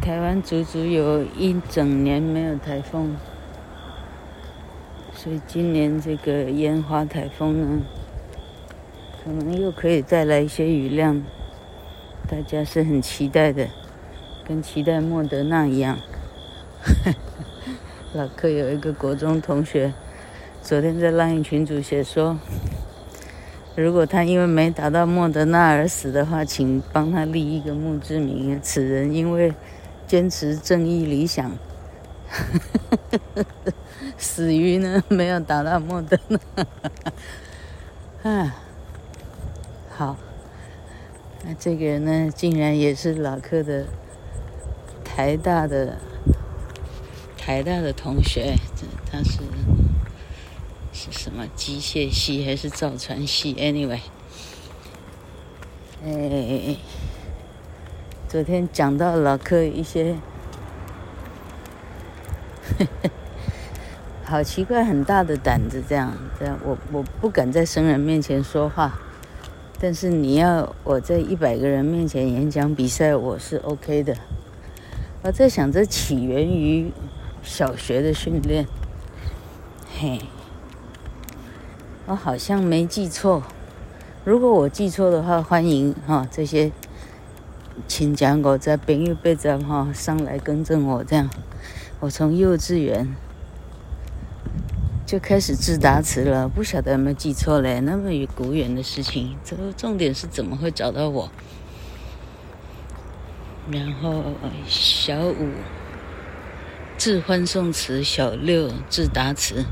台湾足足有一整年没有台风，所以今年这个烟花台风呢，可能又可以带来一些雨量，大家是很期待的，跟期待莫德纳一样。老柯有一个国中同学，昨天在浪影群组写说，如果他因为没打到莫德纳而死的话，请帮他立一个墓志铭。此人因为坚持正义理想，死于呢没有打到莫德纳。啊，好，那这个人呢，竟然也是老柯的台大的台大的同学，这他是是什么机械系还是造船系？Anyway，哎。昨天讲到老柯一些，好奇怪，很大的胆子，这样这样，我我不敢在生人面前说话，但是你要我在一百个人面前演讲比赛，我是 OK 的。我在想，这起源于小学的训练，嘿，我好像没记错，如果我记错的话，欢迎哈这些。请讲，我在朋友辈子哈上来更正我这样。我从幼稚园就开始自答词了，不晓得有没有记错嘞？那么古远的事情，这个重点是怎么会找到我？然后小五致欢送词，小六自答词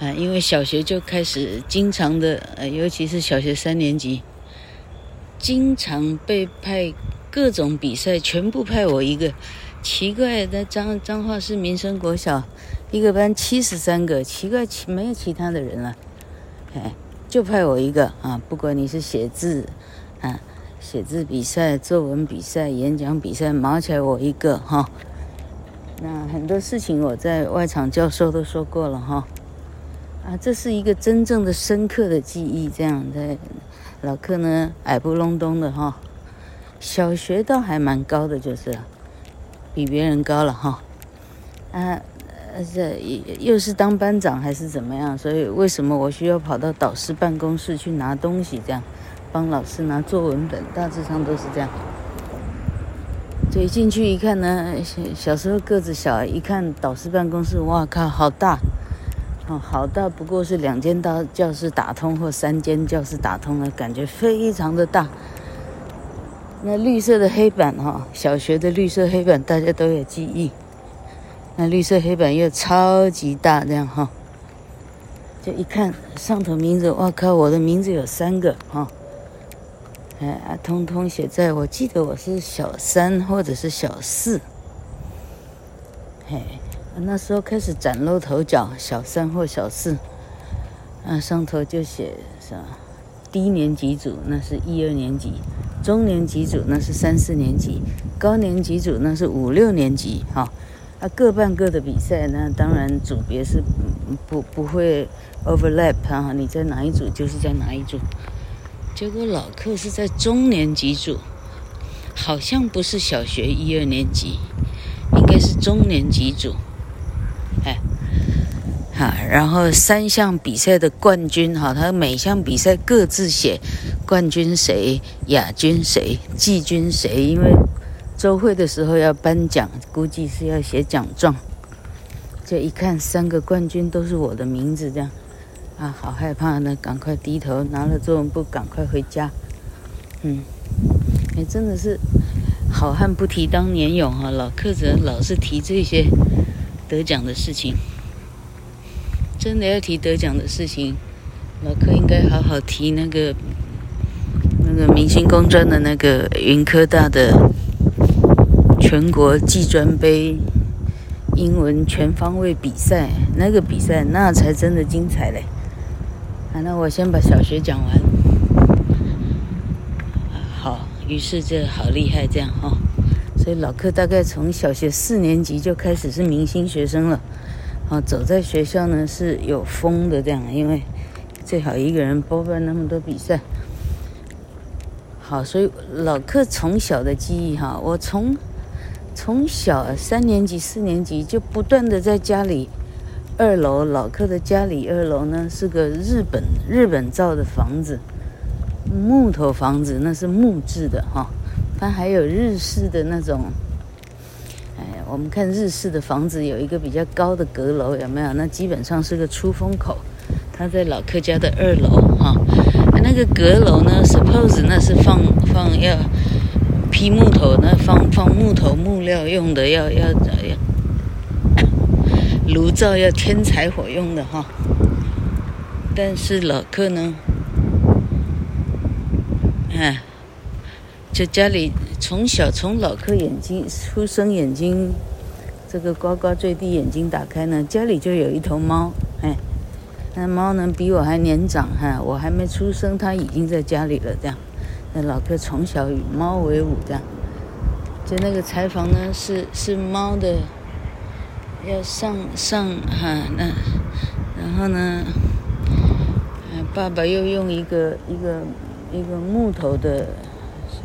啊，因为小学就开始经常的，呃，尤其是小学三年级。经常被派各种比赛，全部派我一个。奇怪，的彰彰化市民生国小，一个班七十三个，奇怪，其没有其他的人了，哎，就派我一个啊！不管你是写字啊，写字比赛、作文比赛、演讲比赛，毛起来我一个哈。那很多事情我在外场教授都说过了哈。啊，这是一个真正的深刻的记忆，这样在。老柯呢，矮不隆咚的哈，小学倒还蛮高的，就是比别人高了哈。啊，这又是当班长还是怎么样？所以为什么我需要跑到导师办公室去拿东西？这样帮老师拿作文本，大致上都是这样。所以进去一看呢，小小时候个子小，一看导师办公室，哇靠，好大！好大，不过是两间大教室打通或三间教室打通的感觉非常的大。那绿色的黑板哈，小学的绿色黑板大家都有记忆。那绿色黑板又超级大，这样哈，就一看上头名字，哇靠，我的名字有三个哈，哎，通通写在我记得我是小三或者是小四，嘿。那时候开始崭露头角，小三或小四，啊，上头就写什么低年级组，那是一二年级；中年级组那是三四年级；高年级组那是五六年级。哈，啊，各办各的比赛，那当然组别是不不会 overlap 哈，你在哪一组就是在哪一组。结果老客是在中年级组，好像不是小学一二年级，应该是中年级组。哈，然后三项比赛的冠军哈，他每项比赛各自写冠军谁、亚军谁、季军谁，因为周会的时候要颁奖，估计是要写奖状。这一看，三个冠军都是我的名字，这样啊，好害怕呢，赶快低头拿了作文簿，赶快回家。嗯，哎，真的是好汉不提当年勇哈，老柯子老是提这些。得奖的事情，真的要提得奖的事情，老柯应该好好提那个那个明星公专的那个云科大的全国技专杯英文全方位比赛，那个比赛那才真的精彩嘞！啊，那我先把小学讲完。好，于是这好厉害，这样哈。所以老柯大概从小学四年级就开始是明星学生了，啊，走在学校呢是有风的这样，因为最好一个人包办那么多比赛。好，所以老克从小的记忆哈，我从从小三年级、四年级就不断的在家里二楼，老克的家里二楼呢是个日本日本造的房子，木头房子，那是木质的哈，它还有日式的那种。我们看日式的房子有一个比较高的阁楼，有没有？那基本上是个出风口。他在老客家的二楼哈，那个阁楼呢，suppose 那是放放要劈木头，那放放木头木料用的，要要要炉灶要添柴火用的哈。但是老客呢，哎。就家里从小从老克眼睛出生眼睛，这个呱呱坠地眼睛打开呢，家里就有一头猫，哎，那猫呢比我还年长哈，我还没出生，它已经在家里了，这样。那老克从小与猫为伍，的。就那个柴房呢是是猫的，要上上哈那，然后呢，嗯爸爸又用一个一个一个木头的。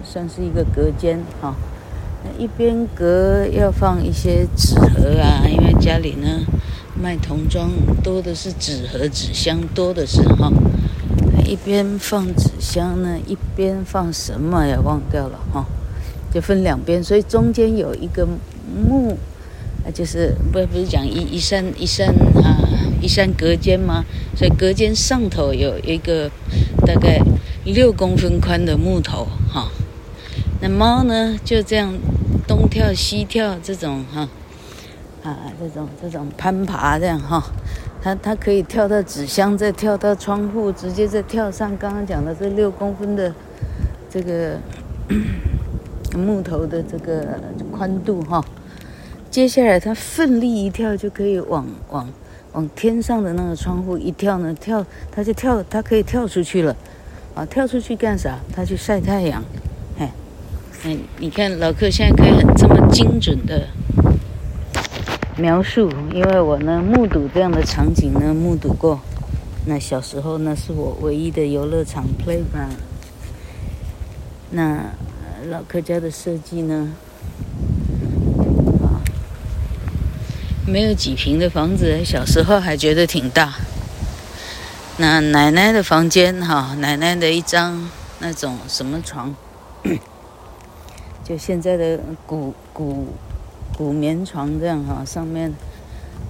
算是一个隔间哈，那一边隔要放一些纸盒啊，因为家里呢卖童装多的是纸盒纸箱多的是哈，一边放纸箱呢，一边放什么也忘掉了哈，就分两边，所以中间有一个木，就是不不是讲一一扇一扇啊一扇隔间吗？所以隔间上头有一个大概六公分宽的木头。那猫呢，就这样东跳西跳，这种哈啊，这种这种攀爬这样哈，它它可以跳到纸箱，再跳到窗户，直接再跳上刚刚讲的这六公分的这个 木头的这个宽度哈。接下来它奋力一跳，就可以往往往天上的那个窗户一跳呢，跳它就跳，它可以跳出去了啊！跳出去干啥？它去晒太阳。哎，你看老克现在可以很这么精准的描述，因为我呢目睹这样的场景呢目睹过。那小时候那是我唯一的游乐场 play 吧。那老克家的设计呢，啊，没有几平的房子，小时候还觉得挺大。那奶奶的房间哈，奶奶的一张那种什么床？就现在的古古古棉床这样哈，上面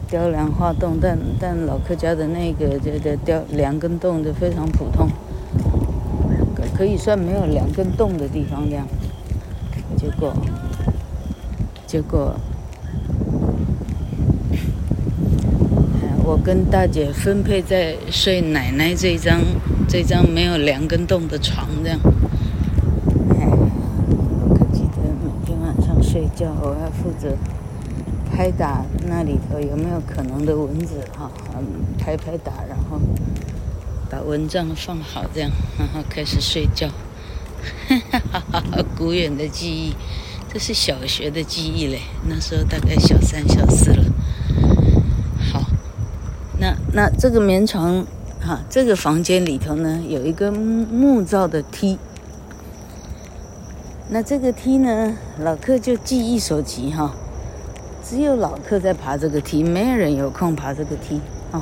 雕梁画栋，但但老客家的那个这个雕梁跟栋就非常普通，可可以算没有梁跟栋的地方这样。结果结果，我跟大姐分配在睡奶奶这张这张没有梁跟栋的床这样。睡觉，我要负责拍打那里头有没有可能的蚊子哈，嗯，拍拍打，然后把蚊帐放好，这样，然 后开始睡觉。哈哈哈哈，古远的记忆，这是小学的记忆嘞，那时候大概小三、小四了。好，那那这个棉床哈，这个房间里头呢，有一个木造的梯。那这个梯呢，老客就记忆所及哈，只有老客在爬这个梯，没有人有空爬这个梯哦。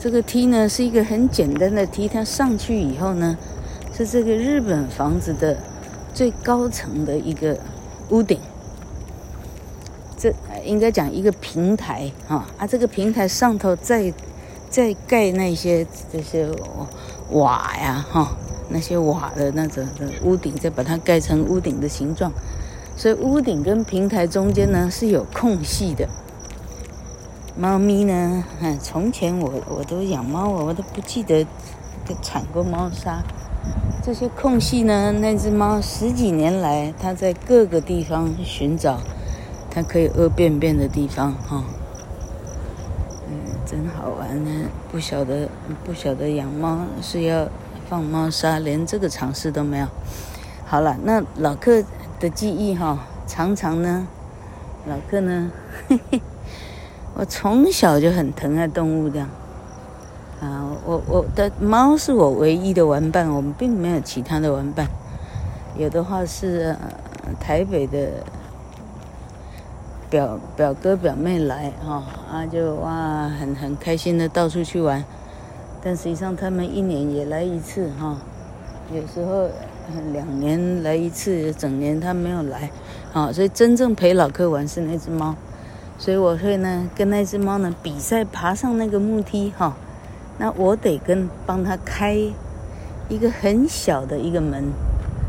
这个梯呢是一个很简单的梯，它上去以后呢，是这个日本房子的最高层的一个屋顶。这应该讲一个平台哈啊，这个平台上头再再盖那些这些瓦呀哈。那些瓦的那种的屋顶，再把它盖成屋顶的形状，所以屋顶跟平台中间呢是有空隙的。猫咪呢，从前我我都养猫，我都不记得铲过猫砂。这些空隙呢，那只猫十几年来，它在各个地方寻找它可以屙便便的地方，哈、嗯，真好玩呢。不晓得不晓得养猫是要。放猫砂，连这个尝试都没有。好了，那老客的记忆哈，常常呢，老客呢，嘿嘿，我从小就很疼爱动物的。啊，我我的猫是我唯一的玩伴，我们并没有其他的玩伴。有的话是、呃、台北的表表哥表妹来哈啊就哇很很开心的到处去玩，但实际上他们一年也来一次哈，有时候两年来一次，整年他没有来啊，所以真正陪老客玩是那只猫，所以我会呢跟那只猫呢比赛爬上那个木梯哈，那我得跟帮他开一个很小的一个门。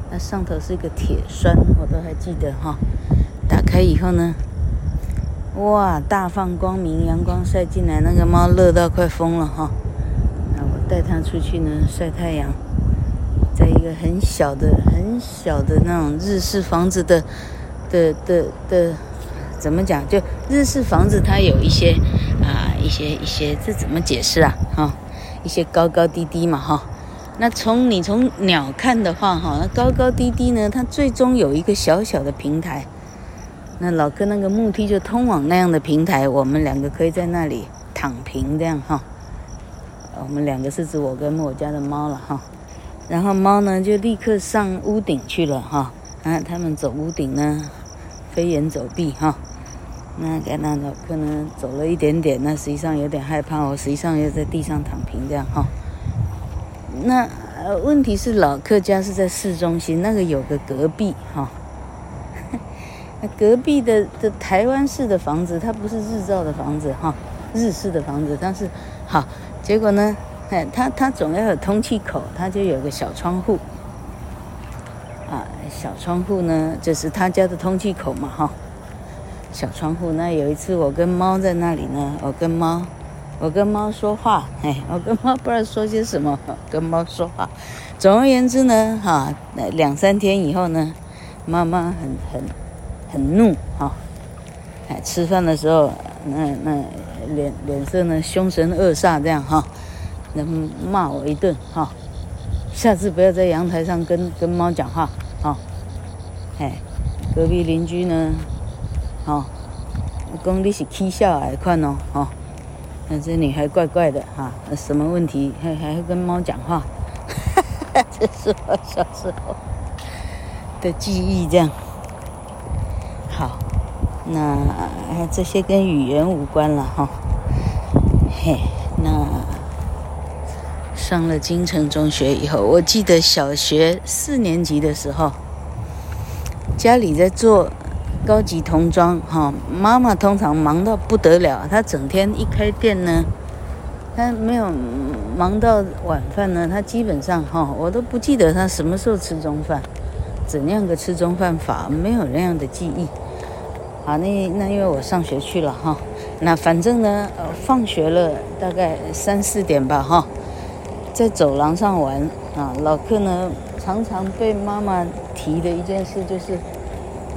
那上头是一个铁栓，我都还记得哈。打开以后呢，哇，大放光明，阳光晒进来，那个猫乐到快疯了哈。带它出去呢晒太阳，在一个很小的、很小的那种日式房子的的的的，怎么讲？就日式房子，它有一些啊，一些一些，这怎么解释啊？哈，一些高高低低嘛，哈。那从你从鸟看的话，哈，那高高低低呢，它最终有一个小小的平台。那老哥那个木梯就通往那样的平台，我们两个可以在那里躺平，这样哈。我们两个是指我跟我家的猫了哈。然后猫呢就立刻上屋顶去了哈。啊，他们走屋顶呢，飞檐走壁哈。那给那老客呢走了一点点，那实际上有点害怕，我实际上又在地上躺平这样哈。那，问题是老客家是在市中心，那个有个隔壁哈，那隔壁的的台湾式的房子，它不是日照的房子哈，日式的房子，但是好，结果呢，哎，它它总要有通气口，它就有个小窗户，啊，小窗户呢就是他家的通气口嘛哈，小窗户。那有一次我跟猫在那里呢，我跟猫。我跟猫说话，哎，我跟猫不知道说些什么，跟猫说话。总而言之呢，哈，两三天以后呢，妈妈很很很怒，哈，哎，吃饭的时候，那那脸脸色呢凶神恶煞这样哈，能骂我一顿哈，下次不要在阳台上跟跟猫讲话，哈，哎，隔壁邻居呢，哈，讲你是起笑的款哦，哈。那这女孩怪怪的哈，什么问题还还会跟猫讲话？哈哈，这是我小时候的记忆，这样。那这些跟语言无关了哈。嘿，那上了京城中学以后，我记得小学四年级的时候，家里在做。高级童装哈，妈妈通常忙到不得了，她整天一开店呢，她没有忙到晚饭呢，她基本上哈，我都不记得她什么时候吃中饭，怎样个吃中饭法，没有那样的记忆。好，那那因为我上学去了哈，那反正呢，呃放学了大概三四点吧哈，在走廊上玩啊，老客呢常常被妈妈提的一件事就是。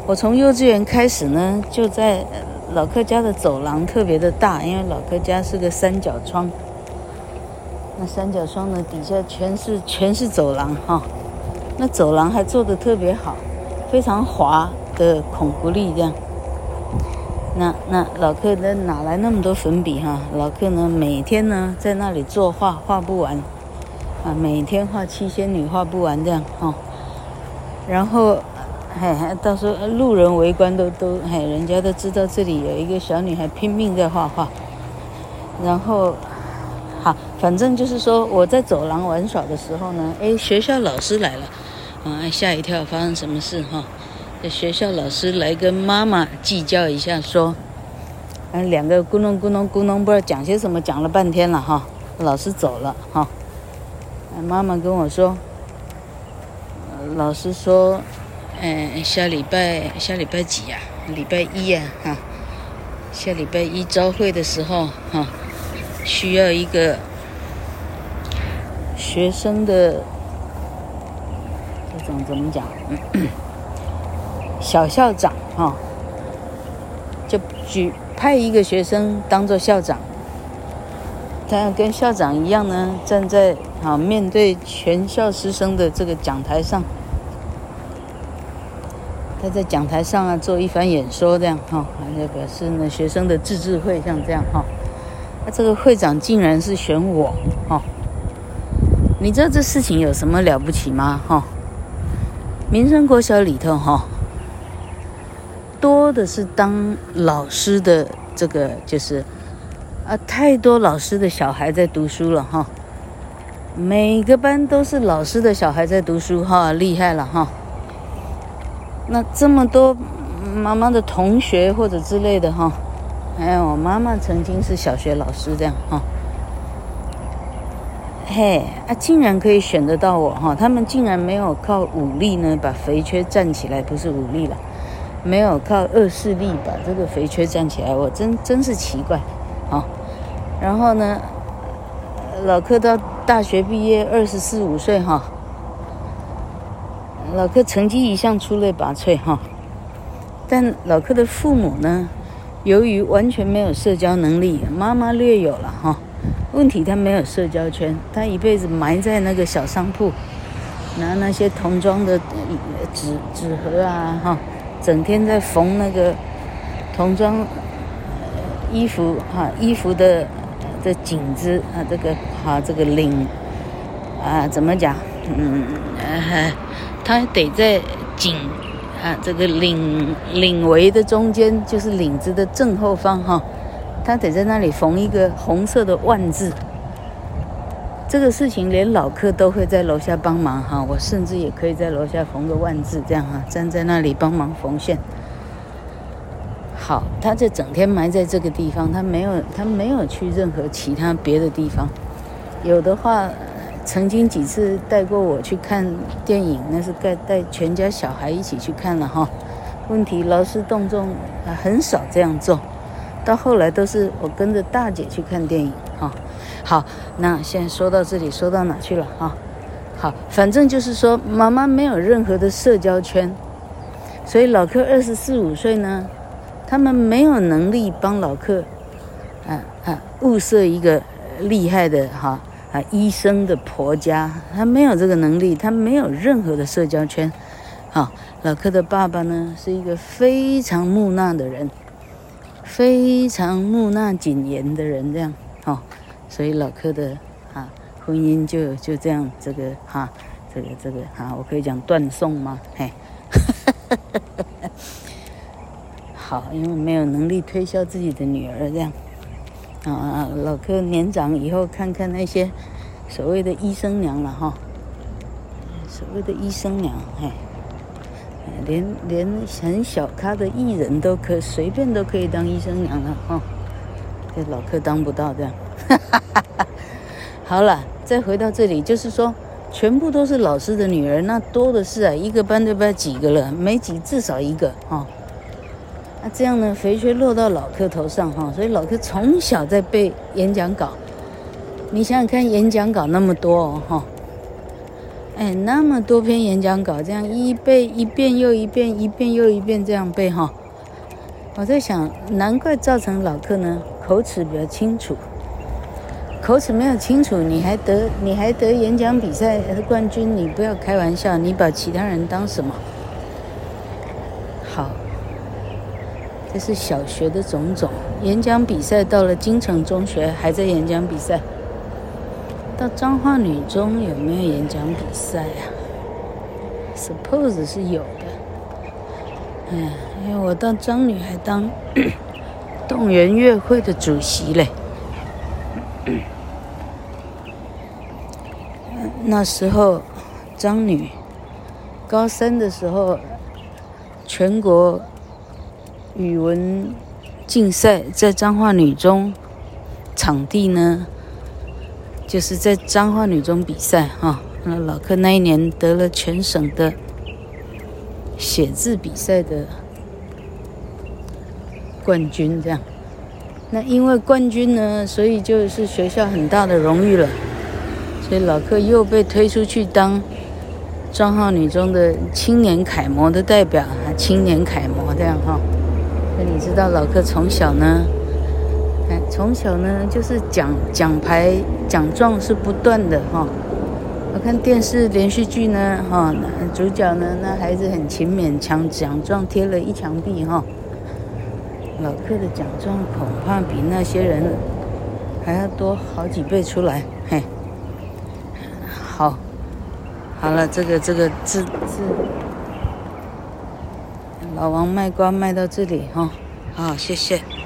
我从幼稚园开始呢，就在老客家的走廊特别的大，因为老客家是个三角窗。那三角窗呢，底下全是全是走廊哈。那走廊还做得特别好，非常滑的孔布力这样。那那老客呢，哪来那么多粉笔哈？老客呢，每天呢在那里作画，画不完啊，每天画七仙女画不完这样哈。然后。嘿，到时候路人围观都都嘿，人家都知道这里有一个小女孩拼命在画画。然后，好，反正就是说我在走廊玩耍的时候呢，哎，学校老师来了，啊，吓一跳，发生什么事哈？学校老师来跟妈妈计较一下，说，嗯，两个咕噥咕噥咕噥，不知道讲些什么，讲了半天了哈，老师走了哈，妈妈跟我说，老师说。嗯，下礼拜下礼拜几呀？礼拜一呀，哈。下礼拜一朝会的时候，哈，需要一个学生的这种怎么讲？小校长哈，就举派一个学生当做校长，他要跟校长一样呢，站在啊面对全校师生的这个讲台上。他在讲台上啊做一番演说，这样哈，就表示呢学生的自治会像这样哈。那这个会长竟然是选我哈，你知道这事情有什么了不起吗哈？民生国小里头哈，多的是当老师的这个就是啊，太多老师的小孩在读书了哈。每个班都是老师的小孩在读书哈，厉害了哈。那这么多妈妈的同学或者之类的哈，哎，我妈妈曾经是小学老师这样哈。嘿，啊，竟然可以选得到我哈！他们竟然没有靠武力呢把肥缺站起来，不是武力了，没有靠恶势力把这个肥缺站起来，我真真是奇怪，啊。然后呢，老柯到大学毕业二十四五岁哈，老柯成绩一向出类拔萃哈，但老柯的父母呢，由于完全没有社交能力，妈妈略有了哈。问题他没有社交圈，他一辈子埋在那个小商铺，拿那些童装的纸纸盒啊，哈，整天在缝那个童装衣服哈，衣服的的紧子啊，这个哈这个领啊，怎么讲？嗯，他得在颈啊这个领领围的中间，就是领子的正后方哈。他得在那里缝一个红色的万字，这个事情连老客都会在楼下帮忙哈，我甚至也可以在楼下缝个万字，这样哈，站在那里帮忙缝线。好，他就整天埋在这个地方，他没有他没有去任何其他别的地方。有的话，曾经几次带过我去看电影，那是带带全家小孩一起去看了哈。问题劳师动众，很少这样做。到后来都是我跟着大姐去看电影。好，那现在说到这里，说到哪去了啊？好，反正就是说，妈妈没有任何的社交圈，所以老柯二十四五岁呢，他们没有能力帮老柯啊啊物色一个厉害的哈啊医生的婆家，他没有这个能力，他没有任何的社交圈。好，老柯的爸爸呢是一个非常木讷的人。非常木讷谨严的人，这样哦，所以老柯的啊婚姻就就这样，这个哈，这个这个哈，我可以讲断送吗？嘿，好，因为没有能力推销自己的女儿，这样啊，老柯年长以后看看那些所谓的医生娘了哈，所谓的医生娘，嘿。连连很小咖的艺人都可随便都可以当医生娘了哈，这老柯当不到这样。哈 好了，再回到这里，就是说，全部都是老师的女儿，那多的是啊，一个班都不知道几个了，没几至少一个哈。那这样呢，肥缺落到老柯头上哈，所以老柯从小在背演讲稿。你想想看，演讲稿那么多哦哈。哎，那么多篇演讲稿，这样一背一遍又一遍，一遍又一遍这样背哈。我在想，难怪造成老柯呢口齿比较清楚。口齿没有清楚，你还得你还得演讲比赛冠军，你不要开玩笑，你把其他人当什么？好，这是小学的种种。演讲比赛到了金城中学还在演讲比赛。到彰化女中有没有演讲比赛啊？Suppose 是有的。嗯，因为我到彰女还当 动员月会的主席嘞。那时候张女高三的时候，全国语文竞赛在彰化女中场地呢。就是在彰化女中比赛哈，那老柯那一年得了全省的写字比赛的冠军，这样。那因为冠军呢，所以就是学校很大的荣誉了，所以老克又被推出去当彰化女中的青年楷模的代表，青年楷模这样哈。那你知道老克从小呢？从小呢，就是奖奖牌奖状是不断的哈。我看电视连续剧呢，哈，主角呢，那孩子很勤勉，奖奖状贴了一墙壁哈。老客的奖状恐怕比那些人还要多好几倍出来嘿。好好了这个这个这这老王卖瓜卖到这里哈。好谢谢。